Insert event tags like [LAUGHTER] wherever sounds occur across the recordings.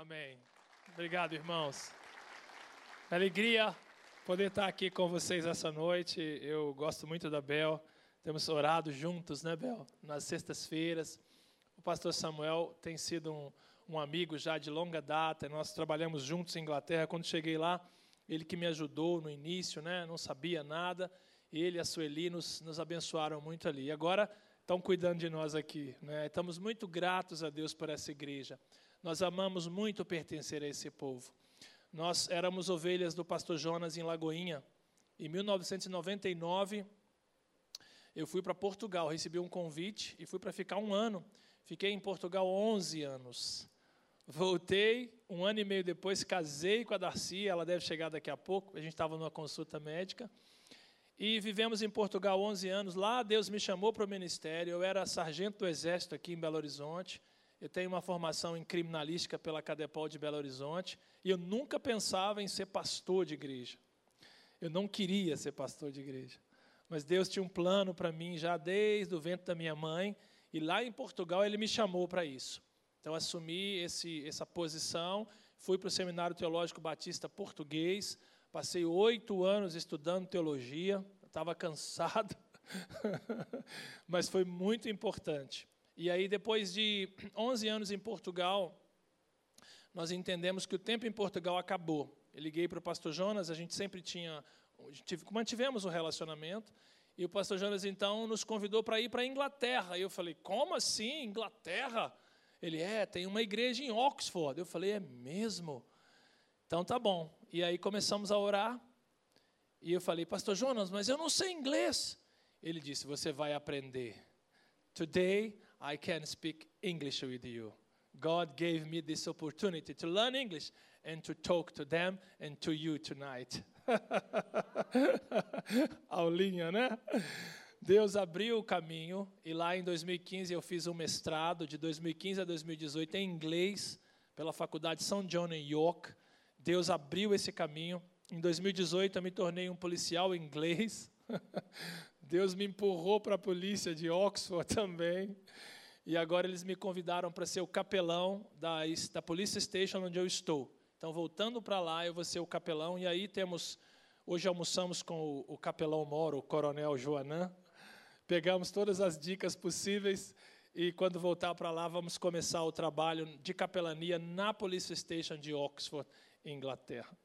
Amém. Obrigado, irmãos. Alegria poder estar aqui com vocês essa noite. Eu gosto muito da Bel. Temos orado juntos, né, Bel? Nas sextas-feiras. O pastor Samuel tem sido um, um amigo já de longa data. Nós trabalhamos juntos em Inglaterra. Quando cheguei lá, ele que me ajudou no início, né? Não sabia nada. Ele e a Sueli nos, nos abençoaram muito ali. E agora estão cuidando de nós aqui. Né? Estamos muito gratos a Deus por essa igreja. Nós amamos muito pertencer a esse povo. Nós éramos ovelhas do pastor Jonas em Lagoinha. Em 1999, eu fui para Portugal, recebi um convite e fui para ficar um ano. Fiquei em Portugal 11 anos. Voltei, um ano e meio depois, casei com a Darcy, ela deve chegar daqui a pouco, a gente estava numa consulta médica. E vivemos em Portugal 11 anos. Lá Deus me chamou para o ministério. Eu era sargento do Exército aqui em Belo Horizonte. Eu tenho uma formação em criminalística pela Cadepol de Belo Horizonte e eu nunca pensava em ser pastor de igreja. Eu não queria ser pastor de igreja. Mas Deus tinha um plano para mim já desde o ventre da minha mãe e lá em Portugal ele me chamou para isso. Então assumi esse, essa posição, fui para o Seminário Teológico Batista Português, passei oito anos estudando teologia, estava cansado, [LAUGHS] mas foi muito importante. E aí, depois de [CLEARS THROAT] 11 anos em Portugal, nós entendemos que o tempo em Portugal acabou. Eu liguei para o pastor Jonas, a gente sempre tinha, mantivemos o relacionamento, e o pastor Jonas então nos convidou para ir para a Inglaterra. E eu falei: como assim, Inglaterra? Ele é, tem uma igreja em Oxford. Eu falei: é mesmo? Então tá bom. E aí começamos a orar. E eu falei: Pastor Jonas, mas eu não sei inglês. Ele disse: Você vai aprender. Today I can speak English with you. God gave me this opportunity to learn English and to talk to them and to you tonight. [LAUGHS] Aulinha, né? Deus abriu o caminho e lá em 2015 eu fiz um mestrado de 2015 a 2018 em inglês pela Faculdade São John em York. Deus abriu esse caminho. Em 2018 eu me tornei um policial inglês. [LAUGHS] Deus me empurrou para a polícia de Oxford [LAUGHS] também. E agora eles me convidaram para ser o capelão da, da Police Station onde eu estou. Então, voltando para lá, eu vou ser o capelão. E aí temos. Hoje almoçamos com o, o capelão Moro, o coronel Joanã. Pegamos todas as dicas possíveis. E quando voltar para lá, vamos começar o trabalho de capelania na Police Station de Oxford, Inglaterra.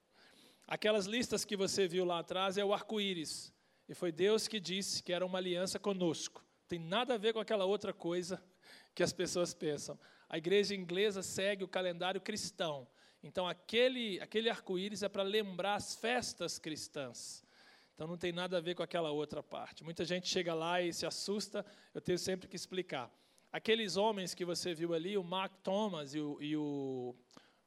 Aquelas listas que você viu lá atrás é o arco-íris. E foi Deus que disse que era uma aliança conosco. Tem nada a ver com aquela outra coisa que as pessoas pensam. A igreja inglesa segue o calendário cristão. Então, aquele, aquele arco-íris é para lembrar as festas cristãs. Então, não tem nada a ver com aquela outra parte. Muita gente chega lá e se assusta, eu tenho sempre que explicar. Aqueles homens que você viu ali, o Mark Thomas e o, e o,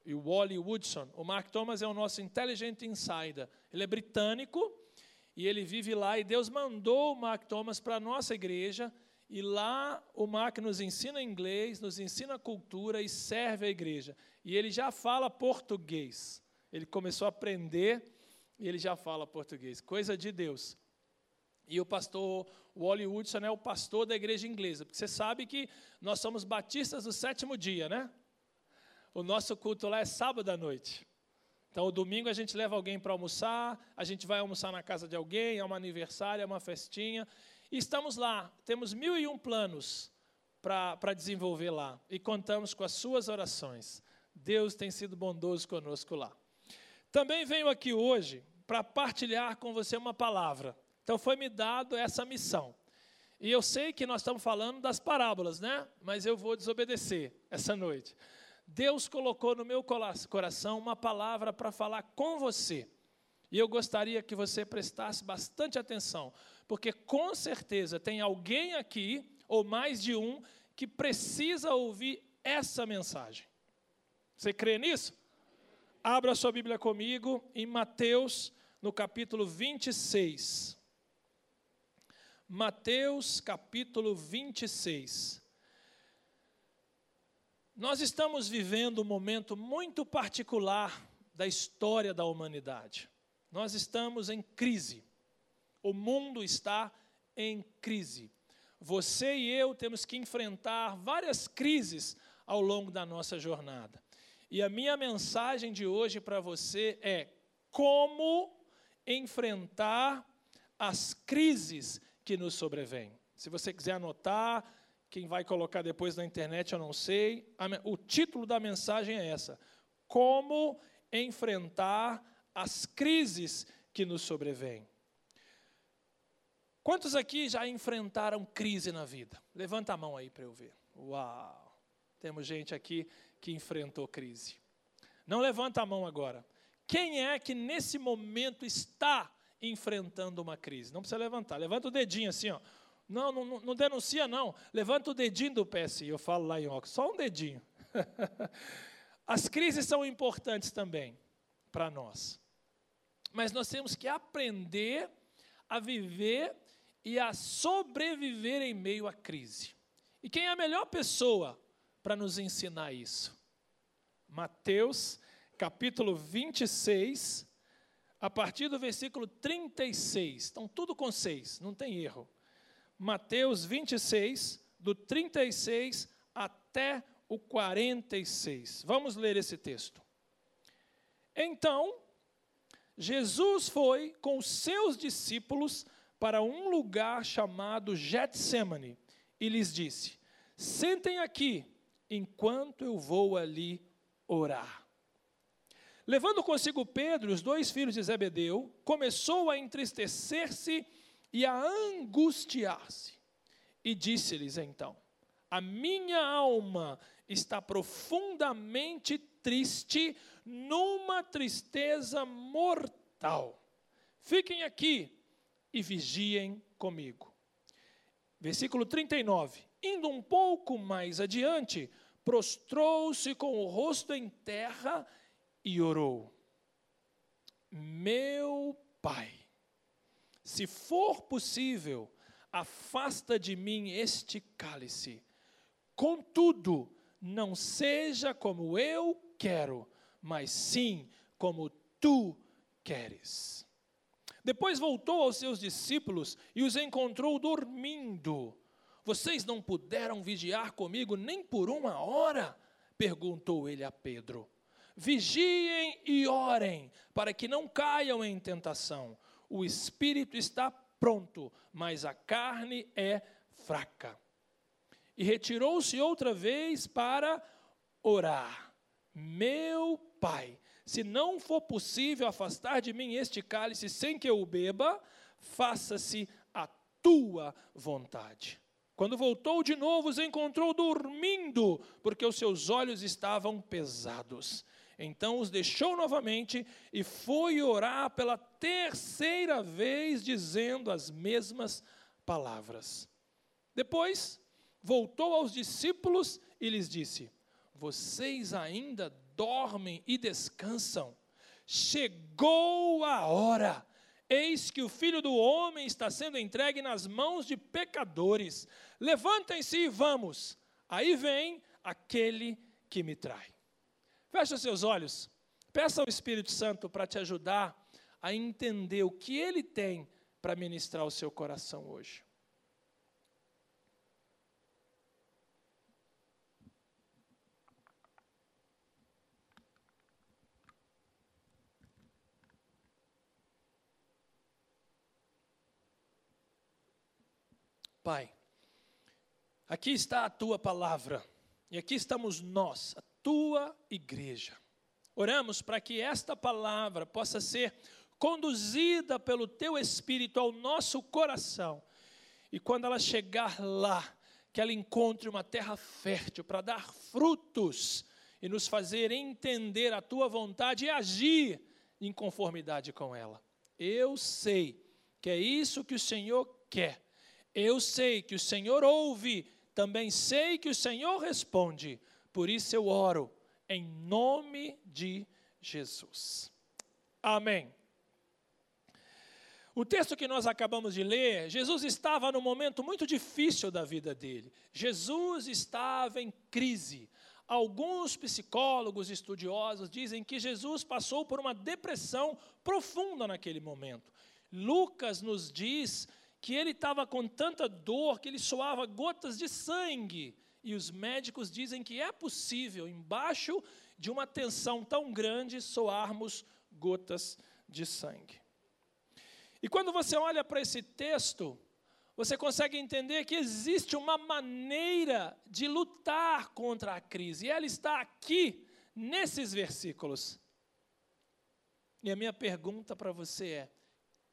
e o Wally Woodson. O Mark Thomas é o nosso Intelligent Insider. Ele é britânico e ele vive lá, e Deus mandou o Mark Thomas para a nossa igreja, e lá o Mark nos ensina inglês, nos ensina cultura e serve a igreja. E ele já fala português. Ele começou a aprender e ele já fala português. Coisa de Deus. E o pastor Wally Woodson é o pastor da igreja inglesa. Porque você sabe que nós somos batistas do sétimo dia, né? O nosso culto lá é sábado à noite. Então, o domingo a gente leva alguém para almoçar, a gente vai almoçar na casa de alguém, é um aniversário, é uma festinha. E estamos lá, temos mil e um planos para desenvolver lá. E contamos com as suas orações. Deus tem sido bondoso conosco lá. Também venho aqui hoje para partilhar com você uma palavra. Então, foi-me dado essa missão. E eu sei que nós estamos falando das parábolas, né? Mas eu vou desobedecer essa noite. Deus colocou no meu coração uma palavra para falar com você. E eu gostaria que você prestasse bastante atenção, porque com certeza tem alguém aqui, ou mais de um, que precisa ouvir essa mensagem. Você crê nisso? Abra sua Bíblia comigo em Mateus, no capítulo 26. Mateus, capítulo 26. Nós estamos vivendo um momento muito particular da história da humanidade. Nós estamos em crise. O mundo está em crise. Você e eu temos que enfrentar várias crises ao longo da nossa jornada. E a minha mensagem de hoje para você é como enfrentar as crises que nos sobrevêm. Se você quiser anotar, quem vai colocar depois na internet eu não sei. O título da mensagem é essa: Como enfrentar as crises que nos sobrevêm. Quantos aqui já enfrentaram crise na vida? Levanta a mão aí para eu ver. Uau! Temos gente aqui que enfrentou crise. Não levanta a mão agora. Quem é que nesse momento está enfrentando uma crise? Não precisa levantar. Levanta o dedinho assim, ó. Não, não, não denuncia, não. Levanta o dedinho do PSI. Eu falo lá em óculos. Só um dedinho. [LAUGHS] As crises são importantes também para nós. Mas nós temos que aprender a viver e a sobreviver em meio à crise. E quem é a melhor pessoa para nos ensinar isso? Mateus, capítulo 26, a partir do versículo 36. Estão tudo com seis, não tem erro. Mateus 26, do 36 até o 46. Vamos ler esse texto. Então, Jesus foi com os seus discípulos para um lugar chamado Getsemane e lhes disse: Sentem aqui, enquanto eu vou ali orar. Levando consigo Pedro e os dois filhos de Zebedeu, começou a entristecer-se e a angustiar-se. E disse-lhes então: A minha alma está profundamente triste, numa tristeza mortal. Fiquem aqui e vigiem comigo. Versículo 39. Indo um pouco mais adiante, prostrou-se com o rosto em terra e orou: Meu Pai, se for possível, afasta de mim este cálice. Contudo, não seja como eu quero, mas sim como tu queres. Depois voltou aos seus discípulos e os encontrou dormindo. Vocês não puderam vigiar comigo nem por uma hora? perguntou ele a Pedro. Vigiem e orem, para que não caiam em tentação. O espírito está pronto, mas a carne é fraca. E retirou-se outra vez para orar. Meu Pai, se não for possível afastar de mim este cálice sem que eu o beba, faça-se a tua vontade. Quando voltou de novo, os encontrou dormindo, porque os seus olhos estavam pesados. Então os deixou novamente e foi orar pela terceira vez, dizendo as mesmas palavras. Depois voltou aos discípulos e lhes disse: Vocês ainda dormem e descansam? Chegou a hora. Eis que o filho do homem está sendo entregue nas mãos de pecadores. Levantem-se e vamos. Aí vem aquele que me trai. Feche seus olhos. Peça ao Espírito Santo para te ajudar a entender o que ele tem para ministrar o seu coração hoje. Pai, aqui está a tua palavra, e aqui estamos nós, a tua igreja. Oramos para que esta palavra possa ser conduzida pelo teu Espírito ao nosso coração, e quando ela chegar lá, que ela encontre uma terra fértil para dar frutos e nos fazer entender a tua vontade e agir em conformidade com ela. Eu sei que é isso que o Senhor quer. Eu sei que o Senhor ouve, também sei que o Senhor responde. Por isso eu oro em nome de Jesus. Amém. O texto que nós acabamos de ler, Jesus estava num momento muito difícil da vida dele. Jesus estava em crise. Alguns psicólogos estudiosos dizem que Jesus passou por uma depressão profunda naquele momento. Lucas nos diz que ele estava com tanta dor que ele soava gotas de sangue e os médicos dizem que é possível, embaixo de uma tensão tão grande soarmos gotas de sangue. E quando você olha para esse texto, você consegue entender que existe uma maneira de lutar contra a crise, e ela está aqui, nesses versículos. E a minha pergunta para você é: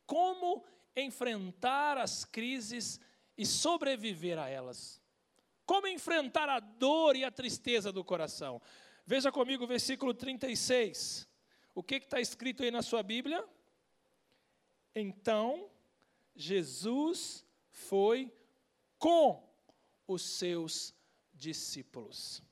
como enfrentar as crises e sobreviver a elas? Como enfrentar a dor e a tristeza do coração? Veja comigo o versículo 36. O que está escrito aí na sua Bíblia? Então, Jesus foi com os seus discípulos.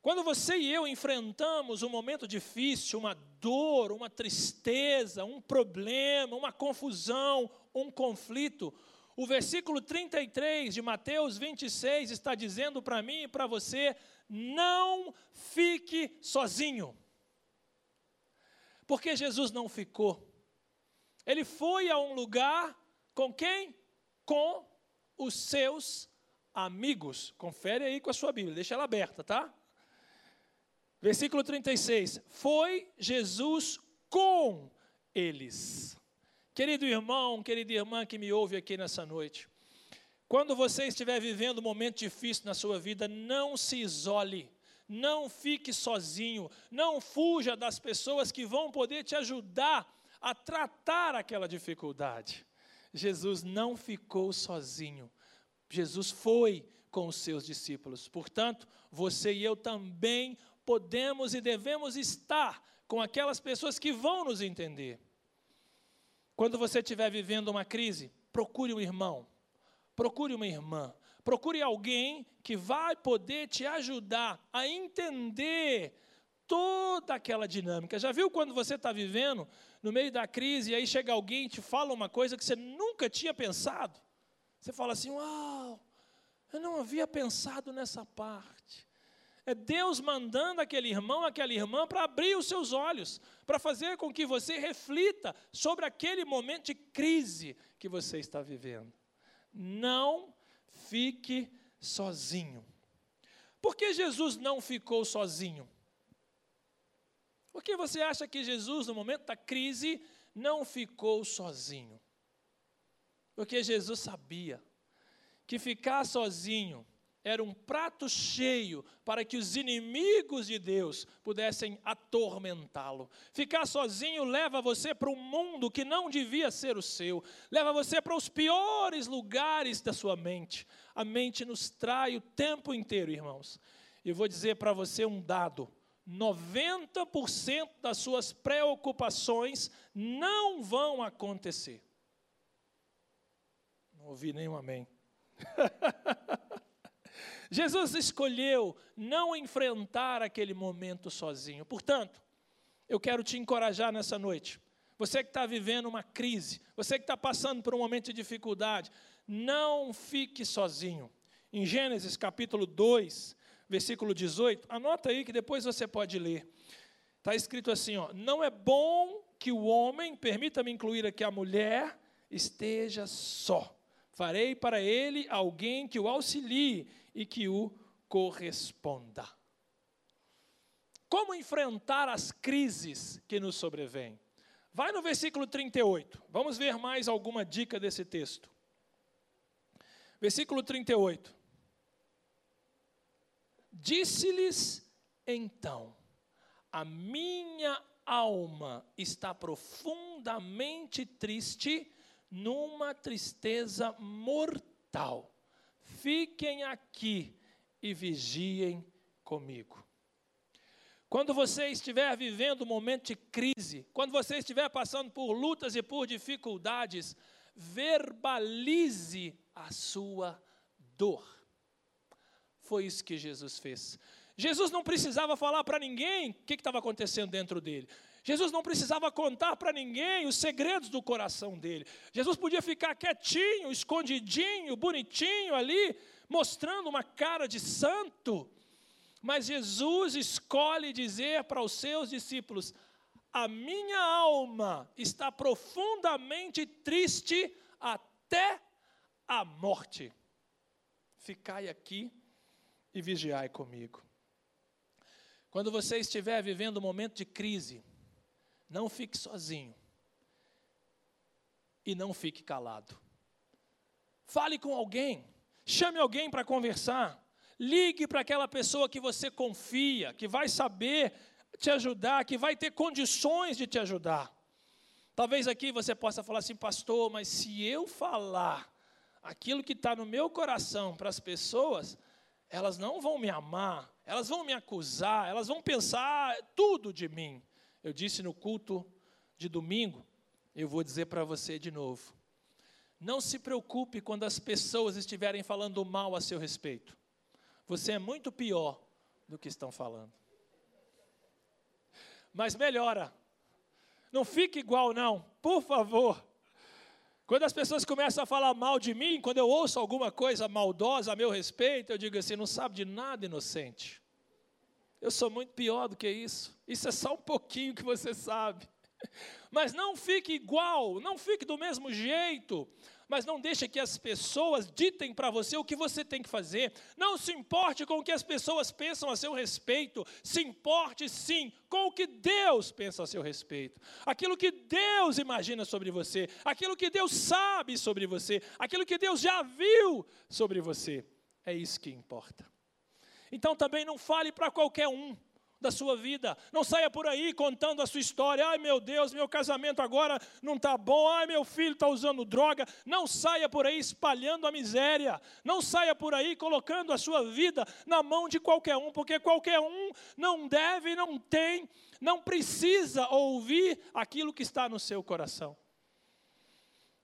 Quando você e eu enfrentamos um momento difícil, uma dor, uma tristeza, um problema, uma confusão, um conflito, o versículo 33 de Mateus 26 está dizendo para mim e para você: não fique sozinho. Porque Jesus não ficou. Ele foi a um lugar com quem? Com os seus amigos. Confere aí com a sua Bíblia, deixa ela aberta, tá? Versículo 36. Foi Jesus com eles. Querido irmão, querida irmã que me ouve aqui nessa noite, quando você estiver vivendo um momento difícil na sua vida, não se isole, não fique sozinho, não fuja das pessoas que vão poder te ajudar a tratar aquela dificuldade. Jesus não ficou sozinho, Jesus foi com os seus discípulos. Portanto, você e eu também podemos e devemos estar com aquelas pessoas que vão nos entender. Quando você estiver vivendo uma crise, procure um irmão, procure uma irmã, procure alguém que vai poder te ajudar a entender toda aquela dinâmica. Já viu quando você está vivendo no meio da crise e aí chega alguém e te fala uma coisa que você nunca tinha pensado? Você fala assim: Uau, eu não havia pensado nessa parte. É Deus mandando aquele irmão, aquela irmã, para abrir os seus olhos, para fazer com que você reflita sobre aquele momento de crise que você está vivendo. Não fique sozinho. Por que Jesus não ficou sozinho? Por que você acha que Jesus, no momento da crise, não ficou sozinho? Porque Jesus sabia que ficar sozinho era um prato cheio para que os inimigos de Deus pudessem atormentá-lo. Ficar sozinho leva você para um mundo que não devia ser o seu, leva você para os piores lugares da sua mente. A mente nos trai o tempo inteiro, irmãos. E vou dizer para você um dado: 90% das suas preocupações não vão acontecer. Não ouvi nenhum amém. [LAUGHS] Jesus escolheu não enfrentar aquele momento sozinho. Portanto, eu quero te encorajar nessa noite. Você que está vivendo uma crise, você que está passando por um momento de dificuldade, não fique sozinho. Em Gênesis capítulo 2, versículo 18, anota aí que depois você pode ler. Está escrito assim: ó, não é bom que o homem, permita-me incluir aqui a mulher, esteja só. Farei para ele alguém que o auxilie e que o corresponda. Como enfrentar as crises que nos sobrevêm? Vai no versículo 38. Vamos ver mais alguma dica desse texto. Versículo 38. Disse-lhes então: A minha alma está profundamente triste, numa tristeza mortal fiquem aqui e vigiem comigo. Quando você estiver vivendo um momento de crise, quando você estiver passando por lutas e por dificuldades, verbalize a sua dor. Foi isso que Jesus fez. Jesus não precisava falar para ninguém o que estava acontecendo dentro dele. Jesus não precisava contar para ninguém os segredos do coração dele. Jesus podia ficar quietinho, escondidinho, bonitinho ali, mostrando uma cara de santo. Mas Jesus escolhe dizer para os seus discípulos: A minha alma está profundamente triste até a morte. Ficai aqui e vigiai comigo. Quando você estiver vivendo um momento de crise, não fique sozinho e não fique calado. Fale com alguém, chame alguém para conversar, ligue para aquela pessoa que você confia, que vai saber te ajudar, que vai ter condições de te ajudar. Talvez aqui você possa falar assim, pastor, mas se eu falar aquilo que está no meu coração para as pessoas, elas não vão me amar, elas vão me acusar, elas vão pensar tudo de mim. Eu disse no culto de domingo, eu vou dizer para você de novo. Não se preocupe quando as pessoas estiverem falando mal a seu respeito. Você é muito pior do que estão falando. Mas melhora. Não fique igual, não, por favor. Quando as pessoas começam a falar mal de mim, quando eu ouço alguma coisa maldosa a meu respeito, eu digo assim: não sabe de nada, inocente. Eu sou muito pior do que isso. Isso é só um pouquinho que você sabe. [LAUGHS] Mas não fique igual, não fique do mesmo jeito. Mas não deixe que as pessoas ditem para você o que você tem que fazer. Não se importe com o que as pessoas pensam a seu respeito. Se importe sim com o que Deus pensa a seu respeito. Aquilo que Deus imagina sobre você, aquilo que Deus sabe sobre você, aquilo que Deus já viu sobre você. É isso que importa. Então também não fale para qualquer um da sua vida. Não saia por aí contando a sua história. Ai meu Deus, meu casamento agora não está bom. Ai meu filho está usando droga. Não saia por aí espalhando a miséria. Não saia por aí colocando a sua vida na mão de qualquer um, porque qualquer um não deve, não tem, não precisa ouvir aquilo que está no seu coração.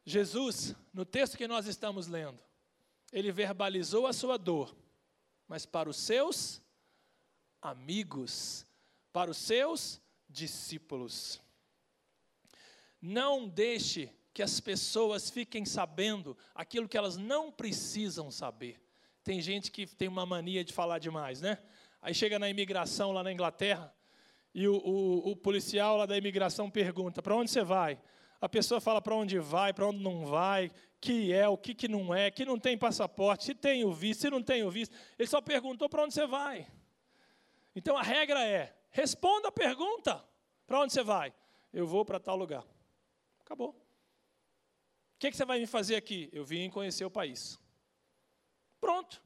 Jesus, no texto que nós estamos lendo, ele verbalizou a sua dor mas para os seus amigos, para os seus discípulos. Não deixe que as pessoas fiquem sabendo aquilo que elas não precisam saber. Tem gente que tem uma mania de falar demais, né? Aí chega na imigração lá na Inglaterra e o, o, o policial lá da imigração pergunta: para onde você vai? A pessoa fala para onde vai, para onde não vai, que é, o que, que não é, que não tem passaporte, se tem o visto, se não tem o visto. Ele só perguntou para onde você vai. Então a regra é: responda a pergunta: para onde você vai? Eu vou para tal lugar. Acabou. O que, que você vai me fazer aqui? Eu vim conhecer o país. Pronto.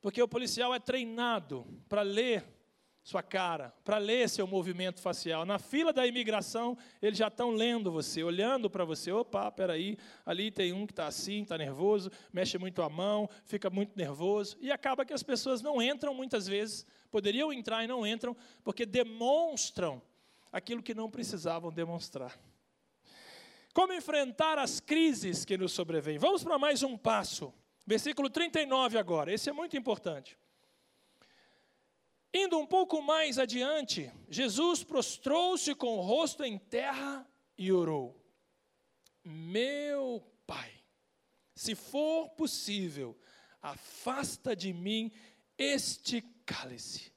Porque o policial é treinado para ler sua cara, para ler seu movimento facial. Na fila da imigração, eles já estão lendo você, olhando para você. Opa, peraí, ali tem um que está assim, está nervoso, mexe muito a mão, fica muito nervoso. E acaba que as pessoas não entram muitas vezes, poderiam entrar e não entram, porque demonstram aquilo que não precisavam demonstrar. Como enfrentar as crises que nos sobrevêm? Vamos para mais um passo. Versículo 39 agora, esse é muito importante. Indo um pouco mais adiante, Jesus prostrou-se com o rosto em terra e orou: Meu Pai, se for possível, afasta de mim este cálice.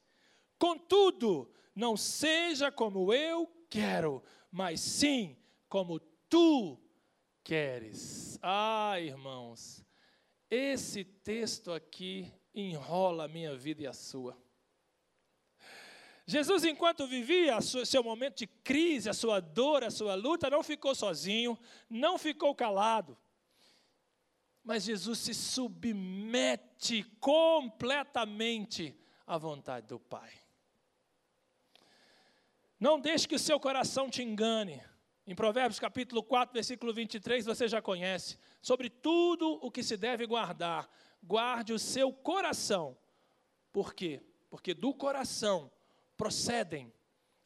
Contudo, não seja como eu quero, mas sim como tu queres. Ah, irmãos, esse texto aqui enrola a minha vida e a sua. Jesus, enquanto vivia seu momento de crise, a sua dor, a sua luta, não ficou sozinho, não ficou calado. Mas Jesus se submete completamente à vontade do Pai. Não deixe que o seu coração te engane. Em Provérbios capítulo 4, versículo 23, você já conhece. Sobre tudo o que se deve guardar, guarde o seu coração. Por quê? Porque do coração procedem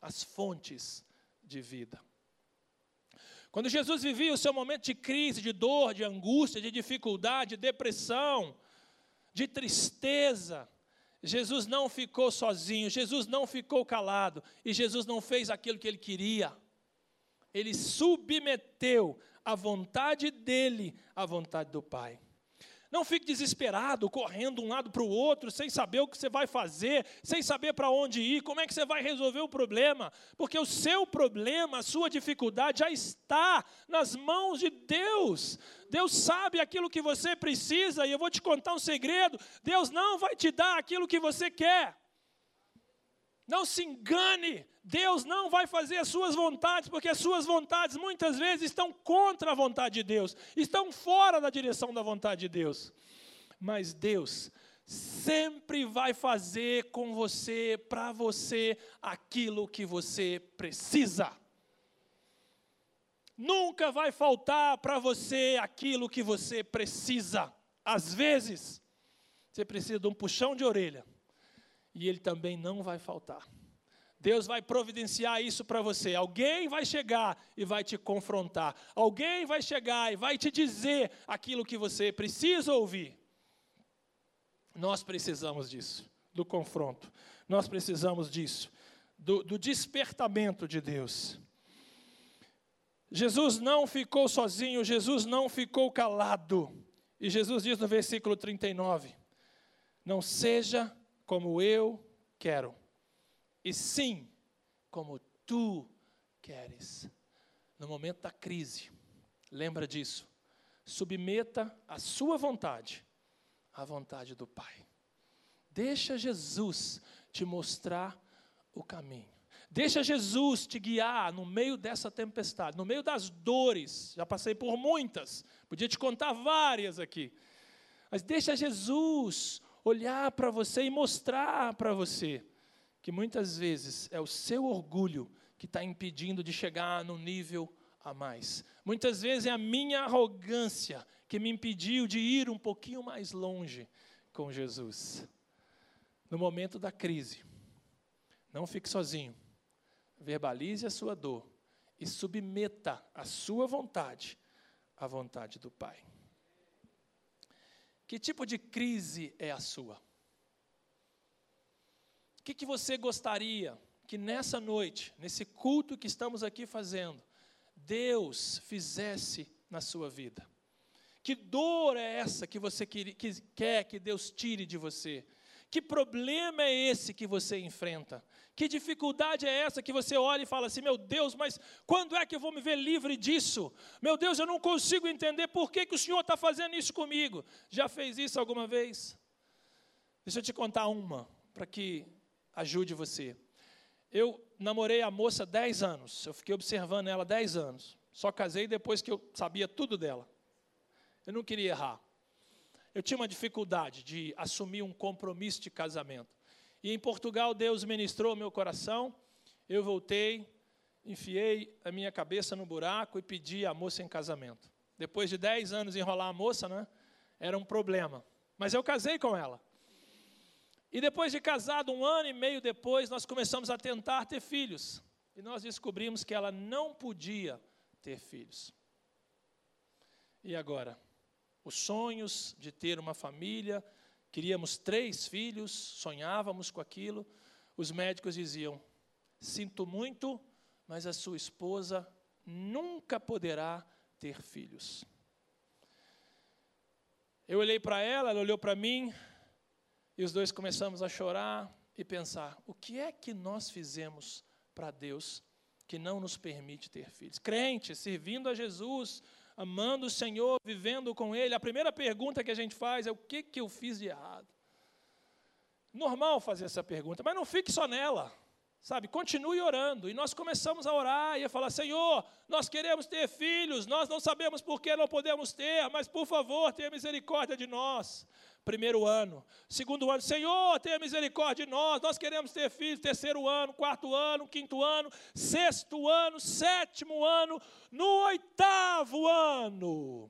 as fontes de vida. Quando Jesus vivia o seu momento de crise, de dor, de angústia, de dificuldade, de depressão, de tristeza, Jesus não ficou sozinho, Jesus não ficou calado e Jesus não fez aquilo que ele queria. Ele submeteu a vontade dele à vontade do Pai. Não fique desesperado, correndo de um lado para o outro, sem saber o que você vai fazer, sem saber para onde ir, como é que você vai resolver o problema, porque o seu problema, a sua dificuldade já está nas mãos de Deus. Deus sabe aquilo que você precisa, e eu vou te contar um segredo: Deus não vai te dar aquilo que você quer. Não se engane, Deus não vai fazer as suas vontades, porque as suas vontades muitas vezes estão contra a vontade de Deus, estão fora da direção da vontade de Deus. Mas Deus sempre vai fazer com você, para você, aquilo que você precisa. Nunca vai faltar para você aquilo que você precisa. Às vezes, você precisa de um puxão de orelha, e ele também não vai faltar. Deus vai providenciar isso para você. Alguém vai chegar e vai te confrontar. Alguém vai chegar e vai te dizer aquilo que você precisa ouvir. Nós precisamos disso, do confronto. Nós precisamos disso, do, do despertamento de Deus. Jesus não ficou sozinho, Jesus não ficou calado. E Jesus diz no versículo 39: Não seja como eu quero, e sim como tu queres. No momento da crise, lembra disso. Submeta a sua vontade à vontade do Pai. Deixa Jesus te mostrar o caminho. Deixa Jesus te guiar no meio dessa tempestade, no meio das dores. Já passei por muitas, podia te contar várias aqui. Mas deixa Jesus olhar para você e mostrar para você que muitas vezes é o seu orgulho que está impedindo de chegar no nível a mais. Muitas vezes é a minha arrogância que me impediu de ir um pouquinho mais longe com Jesus. No momento da crise, não fique sozinho verbalize a sua dor e submeta a sua vontade à vontade do Pai. Que tipo de crise é a sua? O que, que você gostaria que nessa noite, nesse culto que estamos aqui fazendo, Deus fizesse na sua vida? Que dor é essa que você quer que Deus tire de você? Que problema é esse que você enfrenta? Que dificuldade é essa que você olha e fala assim: meu Deus, mas quando é que eu vou me ver livre disso? Meu Deus, eu não consigo entender por que, que o Senhor está fazendo isso comigo. Já fez isso alguma vez? Deixa eu te contar uma, para que ajude você. Eu namorei a moça 10 anos, eu fiquei observando ela 10 anos. Só casei depois que eu sabia tudo dela. Eu não queria errar. Eu tinha uma dificuldade de assumir um compromisso de casamento. E em Portugal, Deus ministrou meu coração. Eu voltei, enfiei a minha cabeça no buraco e pedi a moça em casamento. Depois de 10 anos enrolar a moça, né, era um problema. Mas eu casei com ela. E depois de casado, um ano e meio depois, nós começamos a tentar ter filhos. E nós descobrimos que ela não podia ter filhos. E agora? Os sonhos de ter uma família, Queríamos três filhos, sonhávamos com aquilo. Os médicos diziam: Sinto muito, mas a sua esposa nunca poderá ter filhos. Eu olhei para ela, ela olhou para mim, e os dois começamos a chorar e pensar: o que é que nós fizemos para Deus que não nos permite ter filhos? Crente, servindo a Jesus, amando o Senhor, vivendo com Ele, a primeira pergunta que a gente faz é: o que, que eu fiz de errado? Normal fazer essa pergunta, mas não fique só nela. Sabe, continue orando. E nós começamos a orar e a falar: Senhor, nós queremos ter filhos, nós não sabemos por que não podemos ter, mas por favor, tenha misericórdia de nós primeiro ano. Segundo ano, Senhor, tenha misericórdia de nós, nós queremos ter filhos, terceiro ano, quarto ano, quinto ano, sexto ano, sétimo ano, no oitavo ano.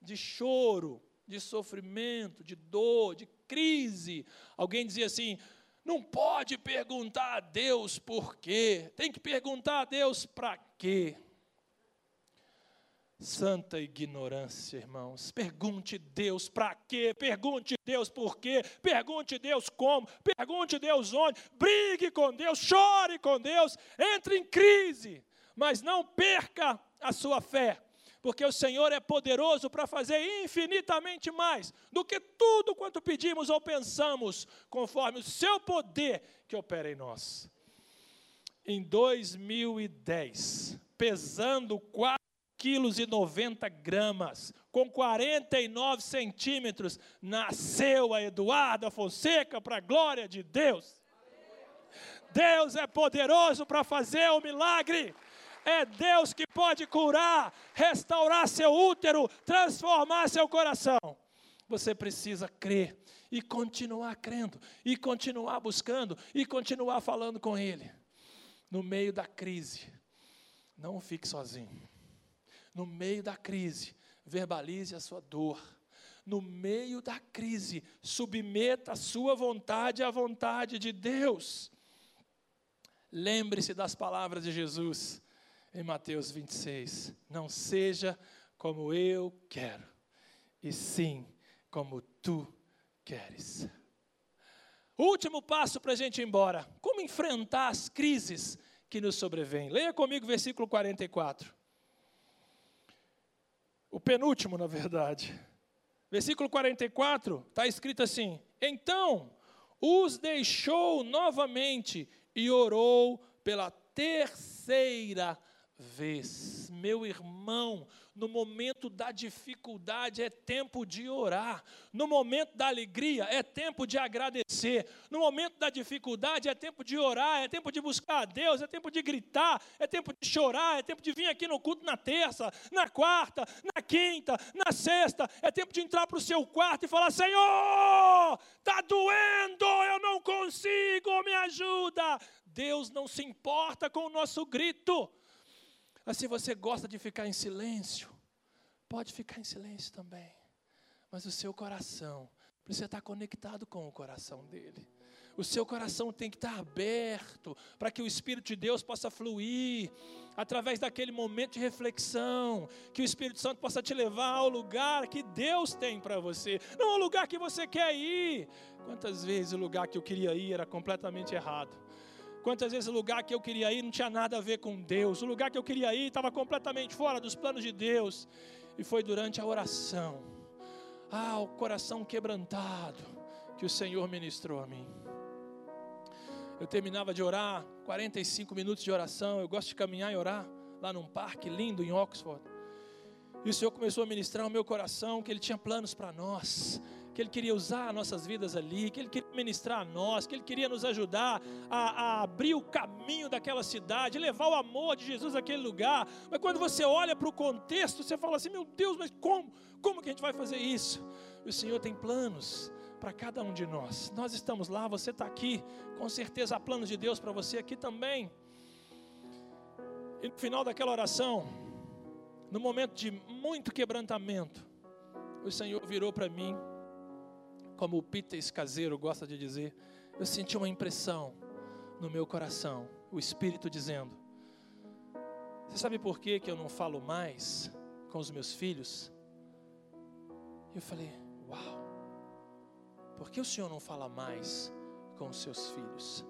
De choro, de sofrimento, de dor, de crise. Alguém dizia assim: não pode perguntar a Deus por quê, tem que perguntar a Deus para quê. Santa ignorância, irmãos. Pergunte Deus para quê, pergunte Deus por quê, pergunte Deus como, pergunte Deus onde, brigue com Deus, chore com Deus, entre em crise, mas não perca a sua fé, porque o Senhor é poderoso para fazer infinitamente mais do que tudo quanto pedimos ou pensamos, conforme o seu poder que opera em nós. Em 2010, pesando quase quilos e 90 gramas, com 49 centímetros, nasceu a Eduarda Fonseca para a glória de Deus. Deus é poderoso para fazer o milagre. É Deus que pode curar, restaurar seu útero, transformar seu coração. Você precisa crer e continuar crendo, e continuar buscando, e continuar falando com Ele. No meio da crise, não fique sozinho. No meio da crise, verbalize a sua dor. No meio da crise, submeta a sua vontade à vontade de Deus. Lembre-se das palavras de Jesus em Mateus 26. Não seja como eu quero, e sim como tu queres. Último passo para a gente ir embora. Como enfrentar as crises que nos sobrevêm? Leia comigo o versículo 44. O penúltimo, na verdade. Versículo 44 está escrito assim: Então os deixou novamente e orou pela terceira vez. Meu irmão, no momento da dificuldade é tempo de orar, no momento da alegria é tempo de agradecer, no momento da dificuldade é tempo de orar, é tempo de buscar a Deus, é tempo de gritar, é tempo de chorar, é tempo de vir aqui no culto na terça, na quarta, na quinta, na sexta, é tempo de entrar para o seu quarto e falar: Senhor, está doendo, eu não consigo, me ajuda. Deus não se importa com o nosso grito. Mas se você gosta de ficar em silêncio, pode ficar em silêncio também. Mas o seu coração precisa estar conectado com o coração dele. O seu coração tem que estar aberto para que o Espírito de Deus possa fluir através daquele momento de reflexão, que o Espírito Santo possa te levar ao lugar que Deus tem para você, não ao lugar que você quer ir. Quantas vezes o lugar que eu queria ir era completamente errado? Quantas vezes o lugar que eu queria ir não tinha nada a ver com Deus, o lugar que eu queria ir estava completamente fora dos planos de Deus, e foi durante a oração, ah, o coração quebrantado, que o Senhor ministrou a mim. Eu terminava de orar, 45 minutos de oração, eu gosto de caminhar e orar lá num parque lindo em Oxford. E o Senhor começou a ministrar ao meu coração que Ele tinha planos para nós, que Ele queria usar nossas vidas ali, que Ele queria ministrar a nós, que Ele queria nos ajudar a, a abrir o caminho daquela cidade, levar o amor de Jesus àquele lugar. Mas quando você olha para o contexto, você fala assim: meu Deus, mas como? Como que a gente vai fazer isso? O Senhor tem planos para cada um de nós. Nós estamos lá, você está aqui, com certeza há planos de Deus para você aqui também. E no final daquela oração, no momento de muito quebrantamento, o Senhor virou para mim como o Peter Caseiro gosta de dizer, eu senti uma impressão no meu coração, o Espírito dizendo: Você sabe por que, que eu não falo mais com os meus filhos? E eu falei: Uau, por que o Senhor não fala mais com os seus filhos?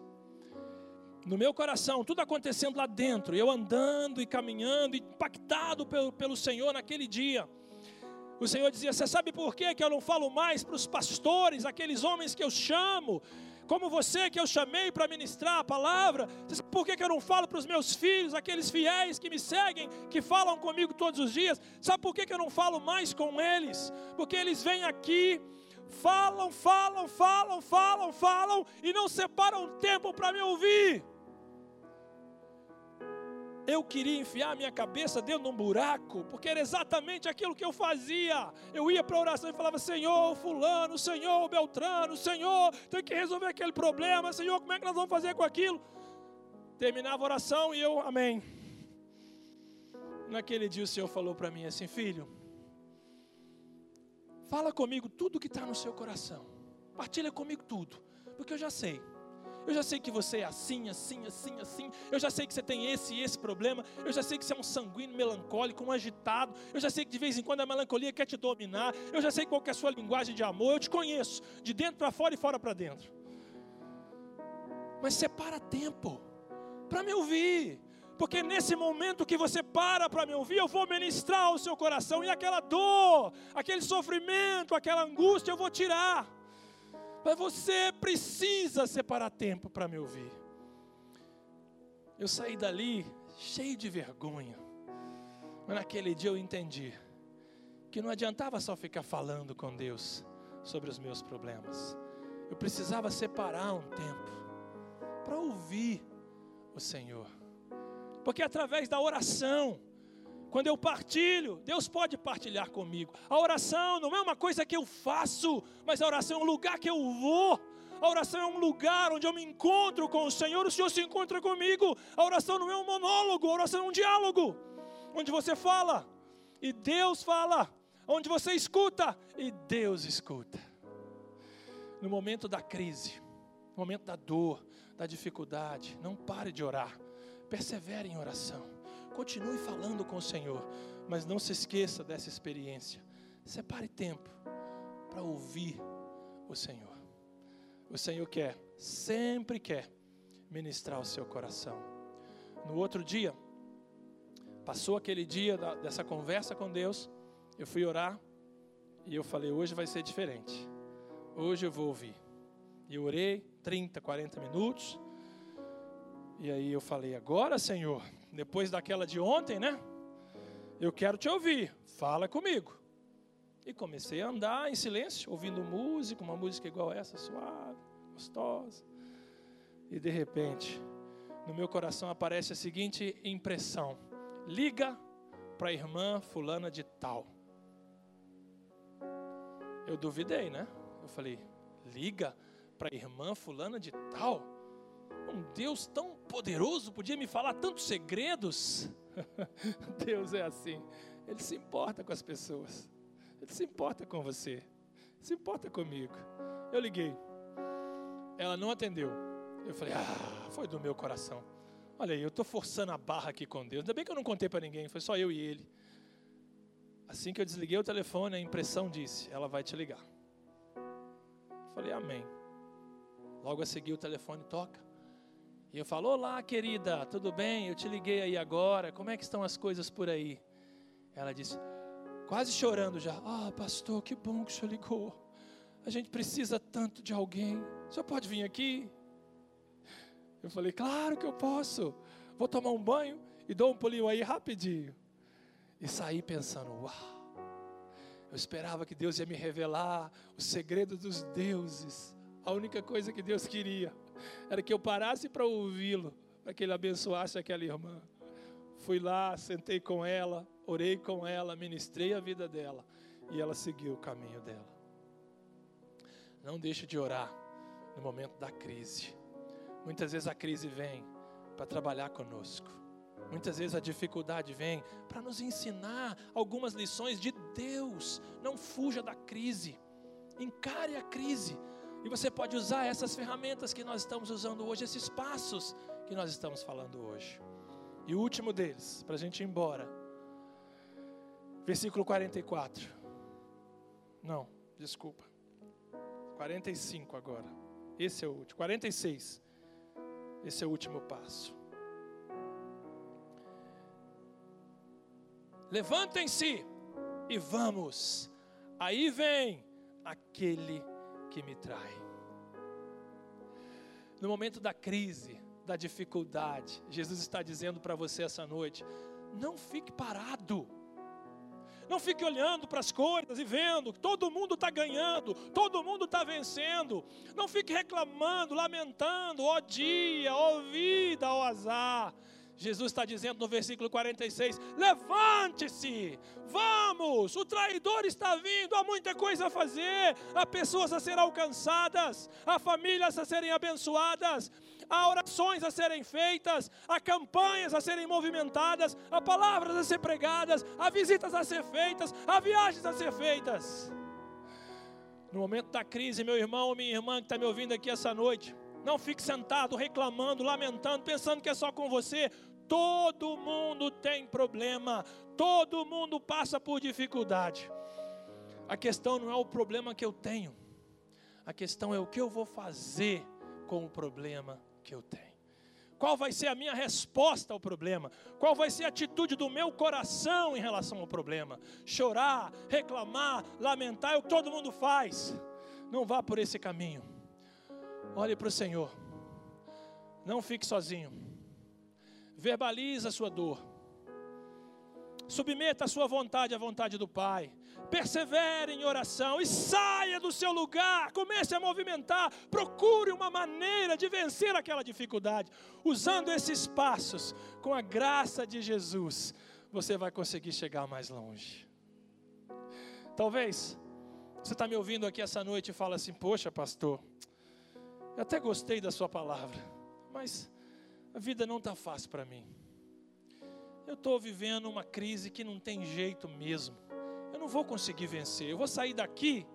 No meu coração, tudo acontecendo lá dentro, eu andando e caminhando, impactado pelo, pelo Senhor naquele dia. O Senhor dizia: Você sabe por que eu não falo mais para os pastores, aqueles homens que eu chamo, como você que eu chamei para ministrar a palavra? Você sabe por que eu não falo para os meus filhos, aqueles fiéis que me seguem, que falam comigo todos os dias? Sabe por que eu não falo mais com eles? Porque eles vêm aqui falam, falam, falam, falam, falam e não separam tempo para me ouvir. Eu queria enfiar minha cabeça dentro de um buraco, porque era exatamente aquilo que eu fazia. Eu ia para a oração e falava: Senhor, Fulano, Senhor, Beltrano, Senhor, tem que resolver aquele problema, Senhor, como é que nós vamos fazer com aquilo? Terminava a oração e eu, Amém. Naquele dia o Senhor falou para mim assim: Filho, fala comigo tudo que está no seu coração, partilha comigo tudo, porque eu já sei. Eu já sei que você é assim, assim, assim, assim. Eu já sei que você tem esse e esse problema. Eu já sei que você é um sanguíneo melancólico, um agitado. Eu já sei que de vez em quando a melancolia quer te dominar. Eu já sei qual é a sua linguagem de amor. Eu te conheço, de dentro para fora e fora para dentro. Mas separa tempo para me ouvir. Porque nesse momento que você para para me ouvir, eu vou ministrar o seu coração e aquela dor, aquele sofrimento, aquela angústia eu vou tirar. Mas você precisa separar tempo para me ouvir. Eu saí dali cheio de vergonha. Mas naquele dia eu entendi que não adiantava só ficar falando com Deus sobre os meus problemas. Eu precisava separar um tempo para ouvir o Senhor. Porque através da oração, quando eu partilho, Deus pode partilhar comigo. A oração não é uma coisa que eu faço, mas a oração é um lugar que eu vou. A oração é um lugar onde eu me encontro com o Senhor, o Senhor se encontra comigo. A oração não é um monólogo, a oração é um diálogo, onde você fala e Deus fala, onde você escuta e Deus escuta. No momento da crise, no momento da dor, da dificuldade, não pare de orar, persevere em oração. Continue falando com o Senhor, mas não se esqueça dessa experiência. Separe tempo para ouvir o Senhor. O Senhor quer, sempre quer, ministrar o seu coração. No outro dia, passou aquele dia da, dessa conversa com Deus, eu fui orar e eu falei: hoje vai ser diferente. Hoje eu vou ouvir. E eu orei 30, 40 minutos. E aí eu falei: agora, Senhor, depois daquela de ontem, né? Eu quero te ouvir, fala comigo. E comecei a andar em silêncio, ouvindo música, uma música igual essa, suave, gostosa. E de repente, no meu coração aparece a seguinte impressão: liga para a irmã fulana de tal. Eu duvidei, né? Eu falei: liga para a irmã fulana de tal? Um Deus tão poderoso podia me falar tantos segredos. [LAUGHS] Deus é assim. Ele se importa com as pessoas. Ele se importa com você. Se importa comigo. Eu liguei. Ela não atendeu. Eu falei: "Ah, foi do meu coração. Olha aí, eu estou forçando a barra aqui com Deus. Ainda bem que eu não contei para ninguém, foi só eu e ele. Assim que eu desliguei o telefone, a impressão disse: ela vai te ligar. Eu falei: Amém. Logo a seguir o telefone toca. E eu falo: Olá, querida, tudo bem? Eu te liguei aí agora, como é que estão as coisas por aí? Ela disse, quase chorando já: Ah, pastor, que bom que o senhor ligou. A gente precisa tanto de alguém. O senhor pode vir aqui? Eu falei: Claro que eu posso. Vou tomar um banho e dou um pulinho aí rapidinho. E saí pensando: Uau. Eu esperava que Deus ia me revelar o segredo dos deuses. A única coisa que Deus queria era que eu parasse para ouvi-lo, para que ele abençoasse aquela irmã. Fui lá, sentei com ela, orei com ela, ministrei a vida dela e ela seguiu o caminho dela. Não deixe de orar no momento da crise. Muitas vezes a crise vem para trabalhar conosco. Muitas vezes a dificuldade vem para nos ensinar algumas lições de Deus. Não fuja da crise. Encare a crise e você pode usar essas ferramentas que nós estamos usando hoje, esses passos que nós estamos falando hoje. E o último deles, para a gente ir embora. Versículo 44. Não, desculpa. 45 agora. Esse é o último. 46. Esse é o último passo. Levantem-se e vamos. Aí vem aquele que me trai. No momento da crise, da dificuldade, Jesus está dizendo para você essa noite: não fique parado. Não fique olhando para as coisas e vendo que todo mundo está ganhando, todo mundo está vencendo. Não fique reclamando, lamentando, ó dia, ó vida, ó azar. Jesus está dizendo no versículo 46: levante-se, vamos, o traidor está vindo, há muita coisa a fazer, há pessoas a serem alcançadas, há famílias a serem abençoadas, há orações a serem feitas, há campanhas a serem movimentadas, há palavras a ser pregadas, há visitas a ser feitas, há viagens a ser feitas. No momento da crise, meu irmão ou minha irmã que está me ouvindo aqui essa noite, não fique sentado reclamando, lamentando, pensando que é só com você. Todo mundo tem problema, todo mundo passa por dificuldade. A questão não é o problema que eu tenho, a questão é o que eu vou fazer com o problema que eu tenho. Qual vai ser a minha resposta ao problema? Qual vai ser a atitude do meu coração em relação ao problema? Chorar, reclamar, lamentar é o que todo mundo faz. Não vá por esse caminho. Olhe para o Senhor. Não fique sozinho verbaliza a sua dor. Submeta a sua vontade à vontade do Pai. Persevere em oração e saia do seu lugar. Comece a movimentar. Procure uma maneira de vencer aquela dificuldade. Usando esses passos, com a graça de Jesus, você vai conseguir chegar mais longe. Talvez você está me ouvindo aqui essa noite e fala assim: Poxa, pastor, eu até gostei da sua palavra, mas a vida não está fácil para mim. Eu estou vivendo uma crise que não tem jeito mesmo. Eu não vou conseguir vencer. Eu vou sair daqui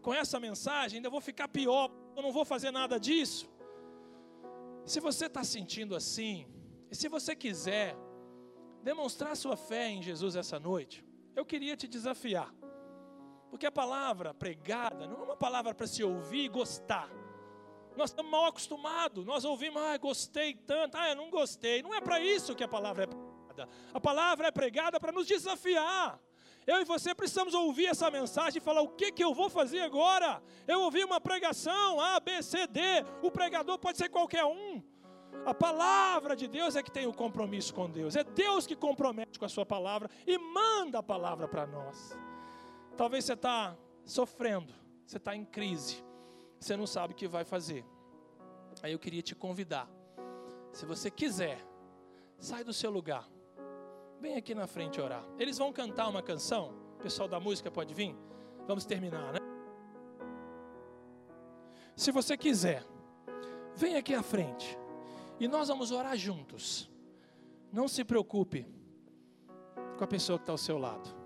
com essa mensagem, ainda vou ficar pior. Eu não vou fazer nada disso. Se você está sentindo assim, e se você quiser demonstrar sua fé em Jesus essa noite, eu queria te desafiar. Porque a palavra pregada não é uma palavra para se ouvir e gostar. Nós estamos mal acostumados, nós ouvimos, ah, gostei tanto, ah, eu não gostei. Não é para isso que a palavra é pregada. A palavra é pregada para nos desafiar. Eu e você precisamos ouvir essa mensagem e falar: o que, que eu vou fazer agora? Eu ouvi uma pregação, A, B, C, D. O pregador pode ser qualquer um. A palavra de Deus é que tem o compromisso com Deus. É Deus que compromete com a sua palavra e manda a palavra para nós. Talvez você está sofrendo, você está em crise, você não sabe o que vai fazer. Aí eu queria te convidar, se você quiser, sai do seu lugar Vem aqui na frente orar. Eles vão cantar uma canção. O pessoal da música pode vir? Vamos terminar, né? Se você quiser, vem aqui à frente. E nós vamos orar juntos. Não se preocupe com a pessoa que está ao seu lado.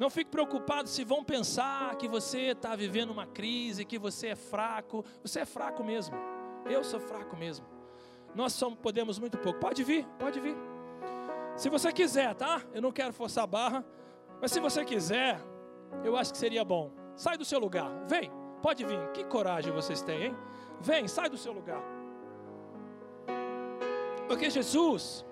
Não fique preocupado se vão pensar que você está vivendo uma crise, que você é fraco. Você é fraco mesmo. Eu sou fraco mesmo. Nós somos, podemos muito pouco. Pode vir, pode vir. Se você quiser, tá? Eu não quero forçar a barra, mas se você quiser, eu acho que seria bom. Sai do seu lugar, vem, pode vir. Que coragem vocês têm, hein? Vem, sai do seu lugar. Porque Jesus,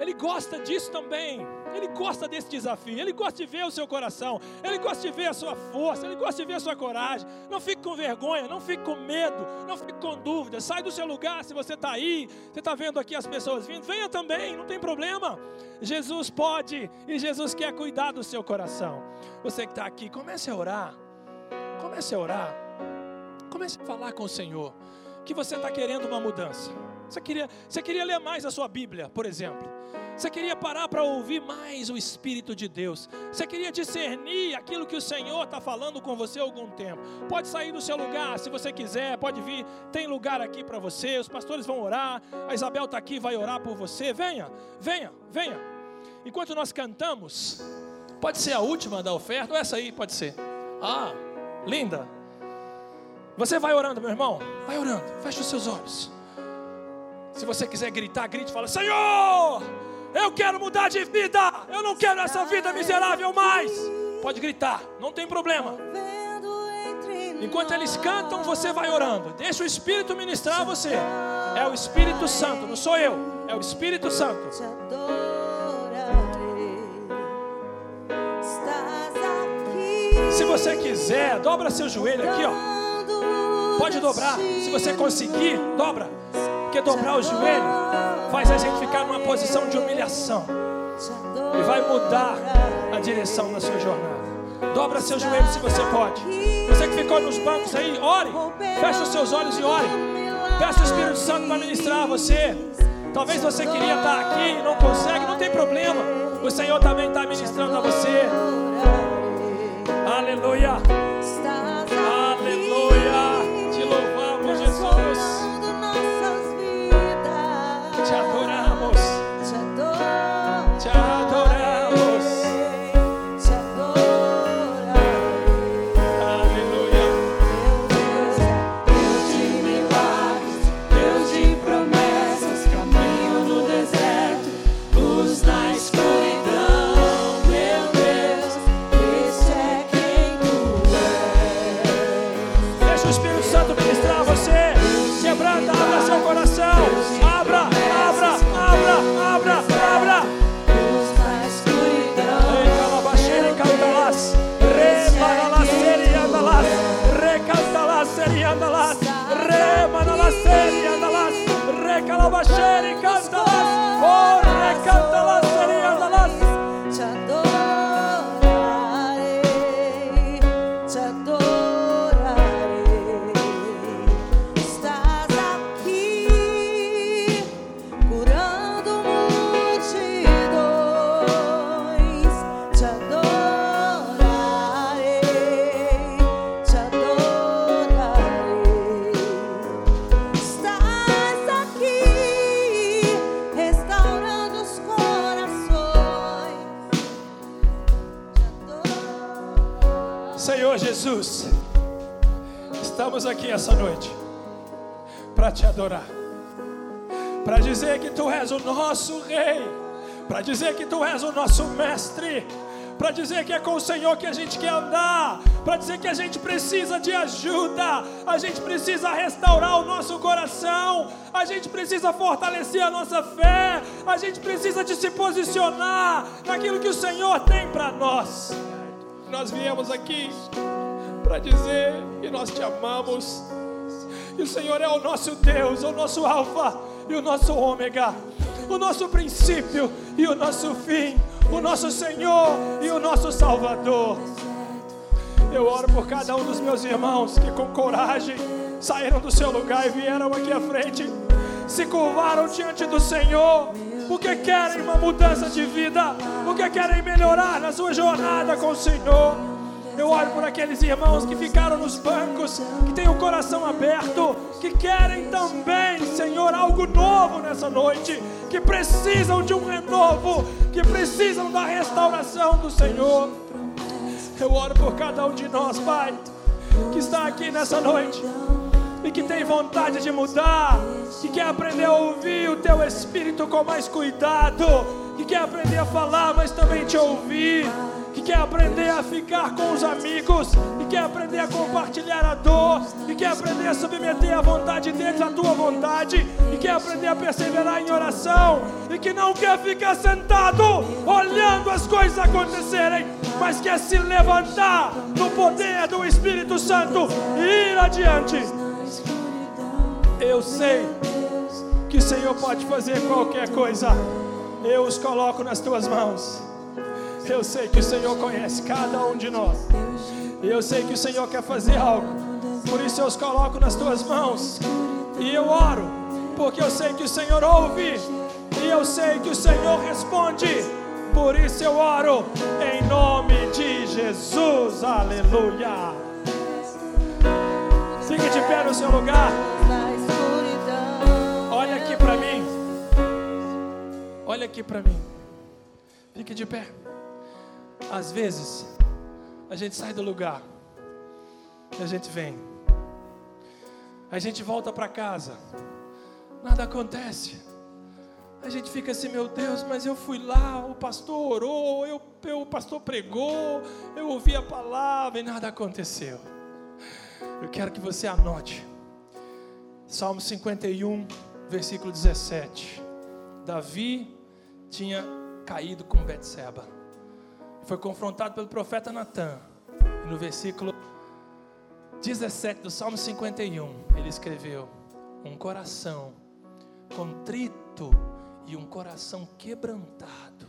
ele gosta disso também. Ele gosta desse desafio. Ele gosta de ver o seu coração. Ele gosta de ver a sua força. Ele gosta de ver a sua coragem. Não fique com vergonha. Não fique com medo. Não fique com dúvida. Sai do seu lugar. Se você está aí, você está vendo aqui as pessoas vindo, venha também. Não tem problema. Jesus pode e Jesus quer cuidar do seu coração. Você que está aqui, comece a orar. Comece a orar. Comece a falar com o Senhor que você está querendo uma mudança. Você queria, você queria ler mais a sua Bíblia, por exemplo. Você queria parar para ouvir mais o Espírito de Deus. Você queria discernir aquilo que o Senhor está falando com você há algum tempo. Pode sair do seu lugar se você quiser, pode vir. Tem lugar aqui para você. Os pastores vão orar. A Isabel está aqui, vai orar por você. Venha, venha, venha. Enquanto nós cantamos, pode ser a última da oferta, ou essa aí pode ser. Ah, linda. Você vai orando, meu irmão. Vai orando. Feche os seus olhos. Se você quiser gritar, grite e fala: Senhor! Eu quero mudar de vida. Eu não quero essa vida miserável mais. Pode gritar, não tem problema. Enquanto eles cantam, você vai orando. Deixa o Espírito ministrar você. É o Espírito Santo, não sou eu. É o Espírito Santo. Se você quiser, dobra seu joelho aqui, ó. Pode dobrar. Se você conseguir, dobra. Porque dobrar o joelho faz a gente ficar numa posição de humilhação e vai mudar a direção da sua jornada. Dobra seu joelho se você pode. Você que ficou nos bancos aí, ore. Feche os seus olhos e ore. Peça o Espírito Santo para ministrar a você. Talvez você queria estar aqui e não consegue, não tem problema. O Senhor também está ministrando a você. Aleluia. Nosso Rei, para dizer que tu és o nosso Mestre, para dizer que é com o Senhor que a gente quer andar, para dizer que a gente precisa de ajuda, a gente precisa restaurar o nosso coração, a gente precisa fortalecer a nossa fé, a gente precisa de se posicionar naquilo que o Senhor tem para nós. Nós viemos aqui para dizer que nós te amamos, e o Senhor é o nosso Deus, o nosso Alfa e o nosso Ômega, o nosso princípio e o nosso fim o nosso Senhor e o nosso Salvador. Eu oro por cada um dos meus irmãos que com coragem saíram do seu lugar e vieram aqui à frente, se curvaram diante do Senhor, porque querem uma mudança de vida, porque querem melhorar na sua jornada com o Senhor. Eu oro por aqueles irmãos que ficaram nos bancos, que têm o coração aberto, que querem também, Senhor, algo novo nessa noite, que precisam de um renovo, que precisam da restauração do Senhor. Eu oro por cada um de nós, Pai, que está aqui nessa noite e que tem vontade de mudar, que quer aprender a ouvir o teu espírito com mais cuidado, que quer aprender a falar, mas também te ouvir que quer aprender a ficar com os amigos, e quer aprender a compartilhar a dor, e quer aprender a submeter a vontade deles à tua vontade, e quer aprender a perseverar em oração, e que não quer ficar sentado olhando as coisas acontecerem, mas quer se levantar no poder do Espírito Santo e ir adiante. Eu sei que o Senhor pode fazer qualquer coisa. Eu os coloco nas tuas mãos. Eu sei que o Senhor conhece cada um de nós. E eu sei que o Senhor quer fazer algo. Por isso eu os coloco nas tuas mãos. E eu oro, porque eu sei que o Senhor ouve. E eu sei que o Senhor responde. Por isso eu oro em nome de Jesus. Aleluia. Fique de pé no seu lugar. Olha aqui para mim. Olha aqui para mim. Fique de pé. Às vezes, a gente sai do lugar e a gente vem. A gente volta para casa, nada acontece. A gente fica assim, meu Deus, mas eu fui lá, o pastor orou, eu, eu, o pastor pregou, eu ouvi a palavra e nada aconteceu. Eu quero que você anote. Salmo 51, versículo 17. Davi tinha caído com Betseba foi confrontado pelo profeta Natan. No versículo 17 do Salmo 51, ele escreveu: Um coração contrito e um coração quebrantado,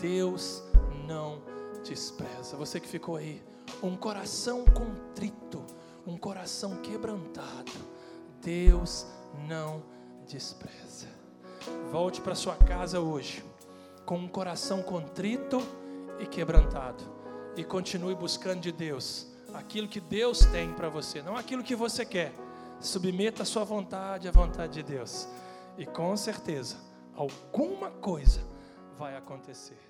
Deus não despreza. Você que ficou aí, um coração contrito, um coração quebrantado, Deus não despreza. Volte para sua casa hoje com um coração contrito e quebrantado. E continue buscando de Deus aquilo que Deus tem para você, não aquilo que você quer. Submeta a sua vontade à vontade de Deus. E com certeza, alguma coisa vai acontecer.